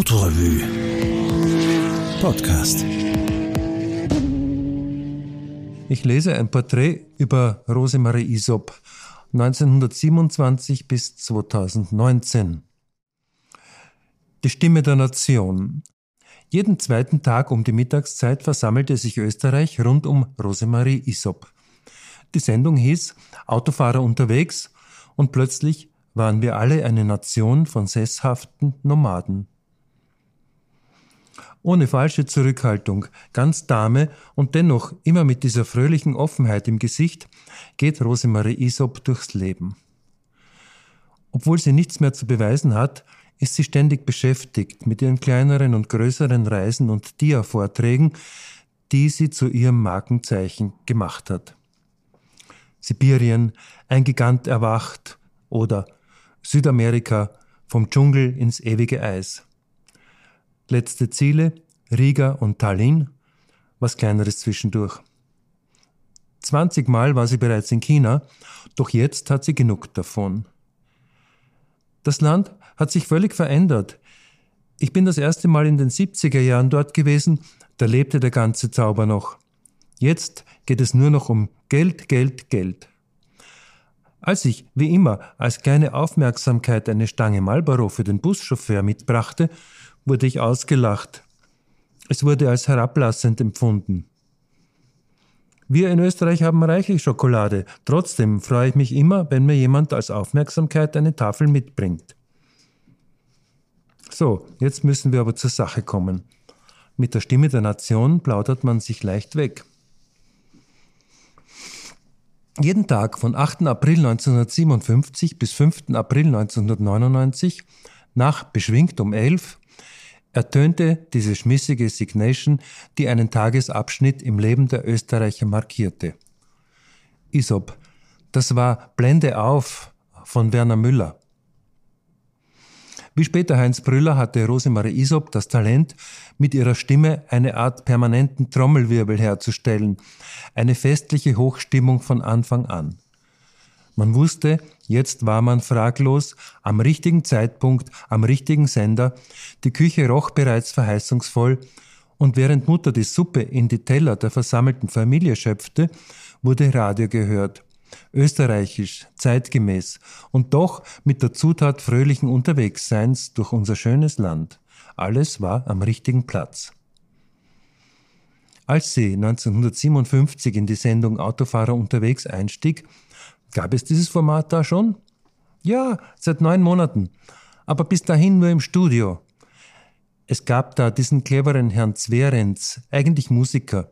Autorevue Podcast. Ich lese ein Porträt über Rosemarie Isop 1927 bis 2019. Die Stimme der Nation. Jeden zweiten Tag um die Mittagszeit versammelte sich Österreich rund um Rosemarie Isop. Die Sendung hieß Autofahrer unterwegs und plötzlich waren wir alle eine Nation von sesshaften Nomaden ohne falsche Zurückhaltung, ganz Dame und dennoch immer mit dieser fröhlichen Offenheit im Gesicht, geht Rosemarie Isop durchs Leben. Obwohl sie nichts mehr zu beweisen hat, ist sie ständig beschäftigt mit ihren kleineren und größeren Reisen und Dia-Vorträgen, die sie zu ihrem Markenzeichen gemacht hat. Sibirien, ein Gigant erwacht oder Südamerika vom Dschungel ins ewige Eis. Letzte Ziele Riga und Tallinn, was kleineres zwischendurch. 20 Mal war sie bereits in China, doch jetzt hat sie genug davon. Das Land hat sich völlig verändert. Ich bin das erste Mal in den 70er Jahren dort gewesen, da lebte der ganze Zauber noch. Jetzt geht es nur noch um Geld, Geld, Geld. Als ich, wie immer, als kleine Aufmerksamkeit eine Stange Marlboro für den Buschauffeur mitbrachte, wurde ich ausgelacht. Es wurde als herablassend empfunden. Wir in Österreich haben reichlich Schokolade. Trotzdem freue ich mich immer, wenn mir jemand als Aufmerksamkeit eine Tafel mitbringt. So, jetzt müssen wir aber zur Sache kommen. Mit der Stimme der Nation plaudert man sich leicht weg. Jeden Tag von 8. April 1957 bis 5. April 1999 nach beschwingt um 11 ertönte diese schmissige Signation, die einen Tagesabschnitt im Leben der Österreicher markierte. Isop, das war Blende auf von Werner Müller. Wie später Heinz Brüller hatte Rosemarie Isop das Talent, mit ihrer Stimme eine Art permanenten Trommelwirbel herzustellen, eine festliche Hochstimmung von Anfang an. Man wusste, jetzt war man fraglos, am richtigen Zeitpunkt, am richtigen Sender, die Küche roch bereits verheißungsvoll, und während Mutter die Suppe in die Teller der versammelten Familie schöpfte, wurde Radio gehört. Österreichisch, zeitgemäß und doch mit der Zutat fröhlichen Unterwegsseins durch unser schönes Land. Alles war am richtigen Platz. Als sie 1957 in die Sendung Autofahrer unterwegs einstieg, Gab es dieses Format da schon? Ja, seit neun Monaten. Aber bis dahin nur im Studio. Es gab da diesen cleveren Herrn Zverenz, eigentlich Musiker.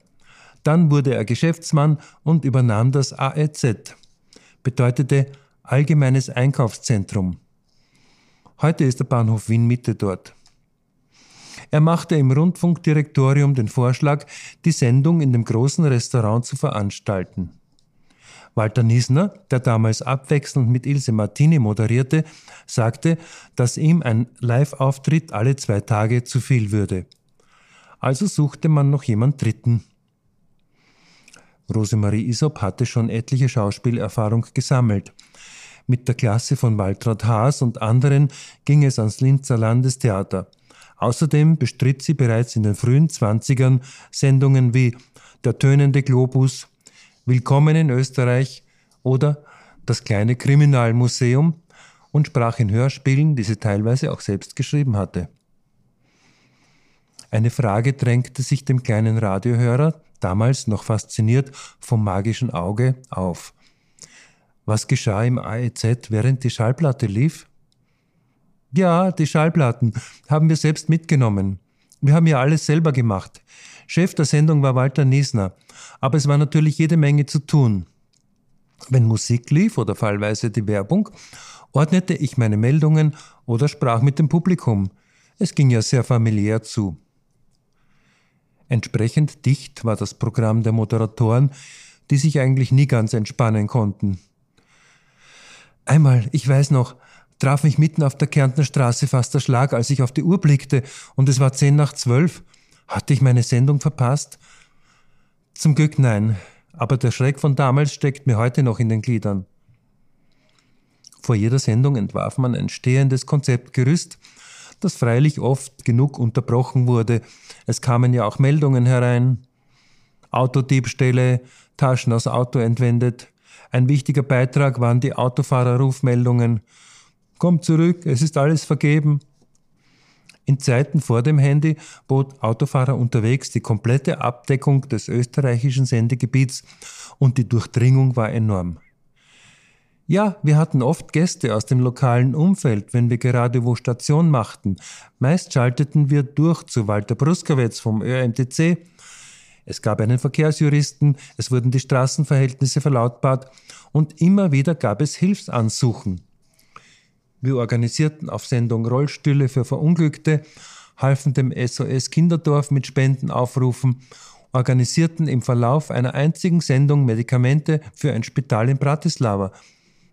Dann wurde er Geschäftsmann und übernahm das AEZ. Bedeutete Allgemeines Einkaufszentrum. Heute ist der Bahnhof Wien Mitte dort. Er machte im Rundfunkdirektorium den Vorschlag, die Sendung in dem großen Restaurant zu veranstalten. Walter Niesner, der damals abwechselnd mit Ilse Martini moderierte, sagte, dass ihm ein Live-Auftritt alle zwei Tage zu viel würde. Also suchte man noch jemand Dritten. Rosemarie Isop hatte schon etliche Schauspielerfahrung gesammelt. Mit der Klasse von Waltraud Haas und anderen ging es ans Linzer Landestheater. Außerdem bestritt sie bereits in den frühen Zwanzigern Sendungen wie Der tönende Globus, Willkommen in Österreich oder das kleine Kriminalmuseum und sprach in Hörspielen, die sie teilweise auch selbst geschrieben hatte. Eine Frage drängte sich dem kleinen Radiohörer, damals noch fasziniert vom magischen Auge, auf. Was geschah im AEZ, während die Schallplatte lief? Ja, die Schallplatten haben wir selbst mitgenommen. Wir haben ja alles selber gemacht. Chef der Sendung war Walter Niesner, aber es war natürlich jede Menge zu tun. Wenn Musik lief oder fallweise die Werbung, ordnete ich meine Meldungen oder sprach mit dem Publikum. Es ging ja sehr familiär zu. Entsprechend dicht war das Programm der Moderatoren, die sich eigentlich nie ganz entspannen konnten. Einmal, ich weiß noch, traf mich mitten auf der Kärntner Straße fast der Schlag, als ich auf die Uhr blickte, und es war zehn nach zwölf. Hatte ich meine Sendung verpasst? Zum Glück nein, aber der Schreck von damals steckt mir heute noch in den Gliedern. Vor jeder Sendung entwarf man ein stehendes Konzeptgerüst, das freilich oft genug unterbrochen wurde. Es kamen ja auch Meldungen herein. Autodiebstähle, Taschen aus Auto entwendet. Ein wichtiger Beitrag waren die Autofahrerrufmeldungen. Komm zurück, es ist alles vergeben. In Zeiten vor dem Handy bot Autofahrer unterwegs die komplette Abdeckung des österreichischen Sendegebiets und die Durchdringung war enorm. Ja, wir hatten oft Gäste aus dem lokalen Umfeld, wenn wir gerade wo Station machten. Meist schalteten wir durch zu Walter Bruskowitz vom ÖMTC. Es gab einen Verkehrsjuristen, es wurden die Straßenverhältnisse verlautbart und immer wieder gab es Hilfsansuchen. Wir organisierten auf Sendung Rollstühle für Verunglückte, halfen dem SOS Kinderdorf mit Spendenaufrufen, organisierten im Verlauf einer einzigen Sendung Medikamente für ein Spital in Bratislava.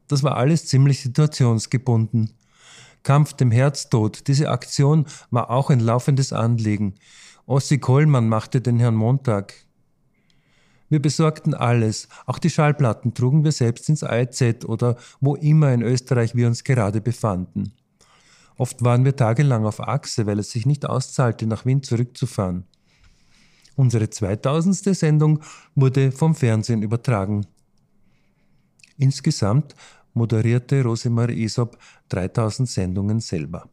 Das war alles ziemlich situationsgebunden. Kampf dem Herztod, diese Aktion war auch ein laufendes Anliegen. Ossi Kollmann machte den Herrn Montag. Wir besorgten alles, auch die Schallplatten trugen wir selbst ins AEZ oder wo immer in Österreich wir uns gerade befanden. Oft waren wir tagelang auf Achse, weil es sich nicht auszahlte, nach Wien zurückzufahren. Unsere 2000. Sendung wurde vom Fernsehen übertragen. Insgesamt moderierte Rosemarie Isop 3000 Sendungen selber.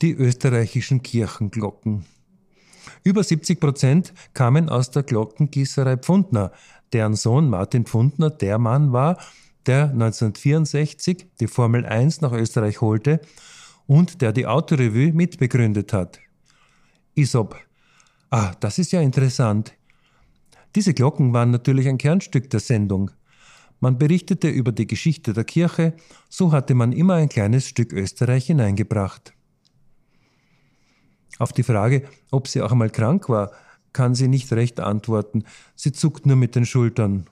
Die österreichischen Kirchenglocken über 70 Prozent kamen aus der Glockengießerei Pfundner, deren Sohn Martin Pfundner der Mann war, der 1964 die Formel 1 nach Österreich holte und der die Autorevue mitbegründet hat. Isop. Ah, das ist ja interessant. Diese Glocken waren natürlich ein Kernstück der Sendung. Man berichtete über die Geschichte der Kirche, so hatte man immer ein kleines Stück Österreich hineingebracht. Auf die Frage, ob sie auch einmal krank war, kann sie nicht recht antworten. Sie zuckt nur mit den Schultern.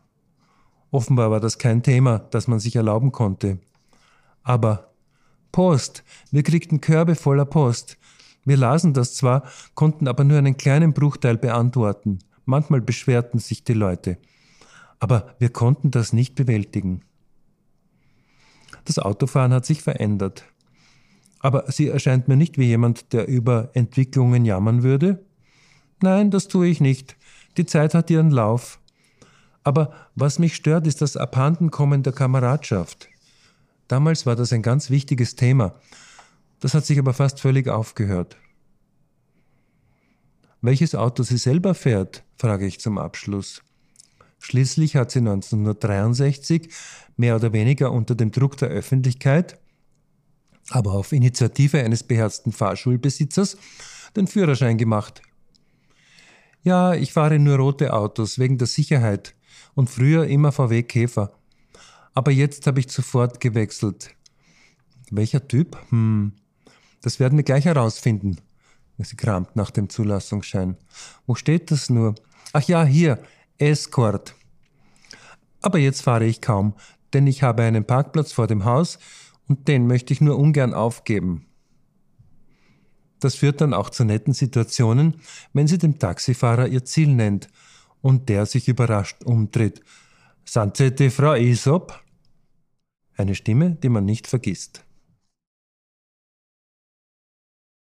Offenbar war das kein Thema, das man sich erlauben konnte. Aber Post, wir kriegten Körbe voller Post. Wir lasen das zwar, konnten aber nur einen kleinen Bruchteil beantworten. Manchmal beschwerten sich die Leute. Aber wir konnten das nicht bewältigen. Das Autofahren hat sich verändert. Aber sie erscheint mir nicht wie jemand, der über Entwicklungen jammern würde. Nein, das tue ich nicht. Die Zeit hat ihren Lauf. Aber was mich stört, ist das Abhandenkommen der Kameradschaft. Damals war das ein ganz wichtiges Thema. Das hat sich aber fast völlig aufgehört. Welches Auto sie selber fährt, frage ich zum Abschluss. Schließlich hat sie 1963, mehr oder weniger unter dem Druck der Öffentlichkeit, aber auf Initiative eines beherzten Fahrschulbesitzers den Führerschein gemacht. Ja, ich fahre nur rote Autos wegen der Sicherheit und früher immer VW Käfer. Aber jetzt habe ich sofort gewechselt. Welcher Typ? Hm, das werden wir gleich herausfinden. Sie kramt nach dem Zulassungsschein. Wo steht das nur? Ach ja, hier, Escort. Aber jetzt fahre ich kaum, denn ich habe einen Parkplatz vor dem Haus und den möchte ich nur ungern aufgeben. Das führt dann auch zu netten Situationen, wenn sie dem Taxifahrer ihr Ziel nennt und der sich überrascht umdreht. Sind Sie Frau Isop? Eine Stimme, die man nicht vergisst.